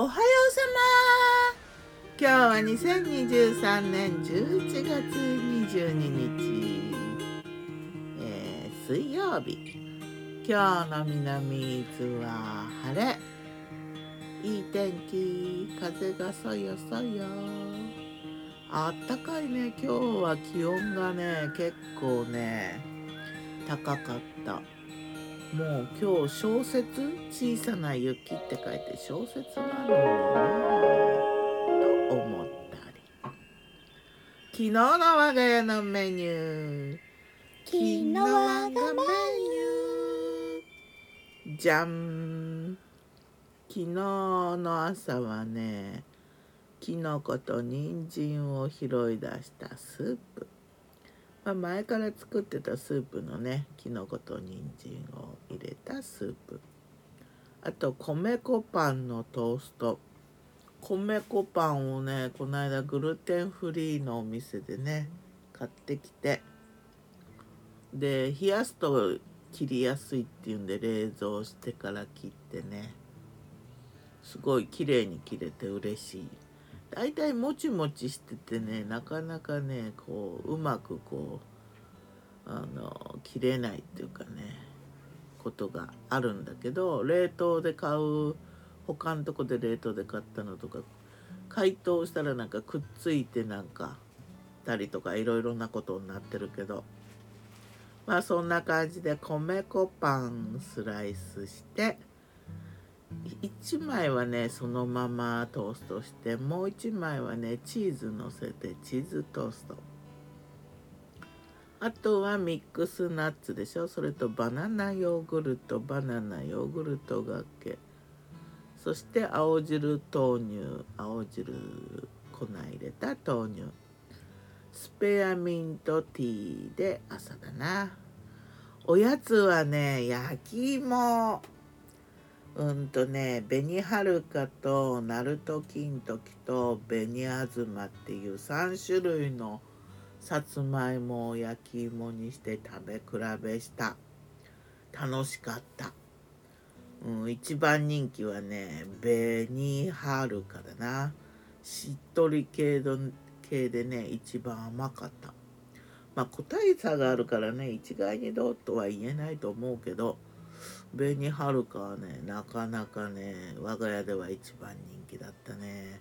おはようさま。今日は2023年11月22日、えー、水曜日。今日の南伊豆は晴れ。いい天気風がそよそよ。あったかいね。今日は気温がね結構ね高かった。もう今日小説小さな雪って書いて小説なのにね。と思ったり。昨日の我が家のメニュー。昨日我がメニュー。じゃん。昨日の朝はねきのこと人参を拾い出したスープ。まあ、前から作ってたスープのねきのこと人参を入れたスープ。あと米粉パンのトースト。米粉パンをねこの間グルテンフリーのお店でね買ってきて。で冷やすと切りやすいっていうんで冷蔵してから切ってね。すごい綺麗に切れて嬉しい。大体もちもちしててねなかなかねこううまくこうあの切れないっていうかねことがあるんだけど冷凍で買う他のとこで冷凍で買ったのとか解凍したらなんかくっついてなんかたりとかいろいろなことになってるけどまあそんな感じで米粉パンスライスして1枚はねそのままトーストしてもう1枚はねチーズのせてチーズトースト。あとはミックスナッツでしょ？それとバナナヨーグルトバナナヨーグルトがけ。そして青汁豆乳。青汁粉入れた豆乳。スペアミントティーで朝だな。おやつはね焼き芋。うんとね紅はるかと鳴門金時と紅あずまっていう3種類のさつまいもを焼き芋にして食べ比べした。楽しかった、うん、一番人気はね紅はるかだな。しっとり系系でね一番甘かった。まあ個体差があるからね一概にどうとは言えないと思うけど紅はるかはねなかなかね我が家では一番人気だったね。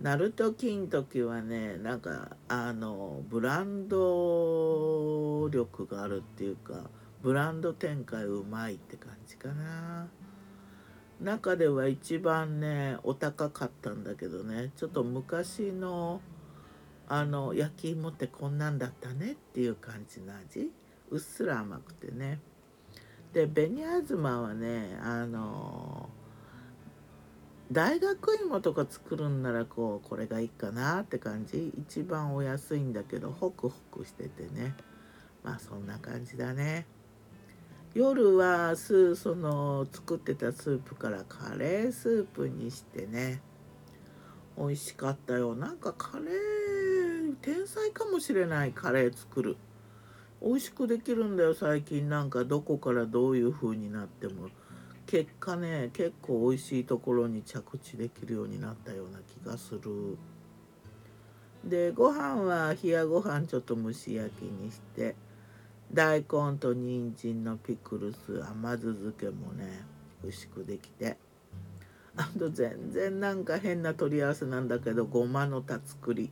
ナルト金時はねなんかあのブランド力があるっていうかブランド展開うまいって感じかな。中では一番ねお高かったんだけどねちょっと昔のあの焼き芋ってこんなんだったねっていう感じの味。うっすら甘くてね。で紅あずまはねあの大学芋とか作るんならこうこれがいいかなって感じ。一番お安いんだけどホクホクしててね。まあそんな感じだね。夜はスその作ってたスープからカレースープにしてね。美味しかったよ。なんかカレー天才かもしれない。カレー作る。美味しくできるんだよ最近。なんかどこからどういう風になっても。結果ね結構美味しいところに着地できるようになったような気がする。でご飯は冷やご飯ちょっと蒸し焼きにして。大根と人参のピクルス甘酢漬けもね美味しくできて。あと全然なんか変な取り合わせなんだけどごまのた作り。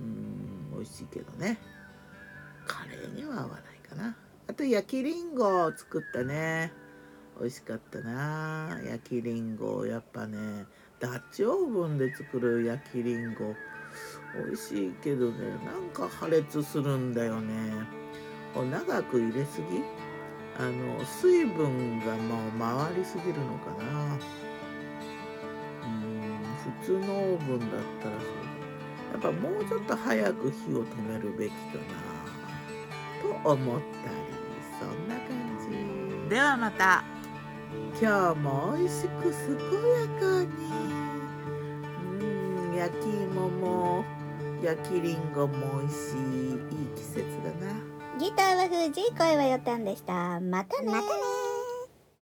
うん美味しいけどね。カレーには合わないかな。あと焼きりんごを作ったね。美味しかったな。焼きりんごやっぱねダッチオーブンで作る焼きりんご。美味しいけどねなんか破裂するんだよね。長く入れすぎ？あの水分がもう回りすぎるのかな。うん普通のオーブンだったらそうやっぱもうちょっと早く火を止めるべきかな。と思ったりそんな感じ。ではまた。今日も美味しく健やかに。うん焼き芋も焼きりんごも美味しいいい季節だな。ギターは藤井声はよたんでした。またねまたね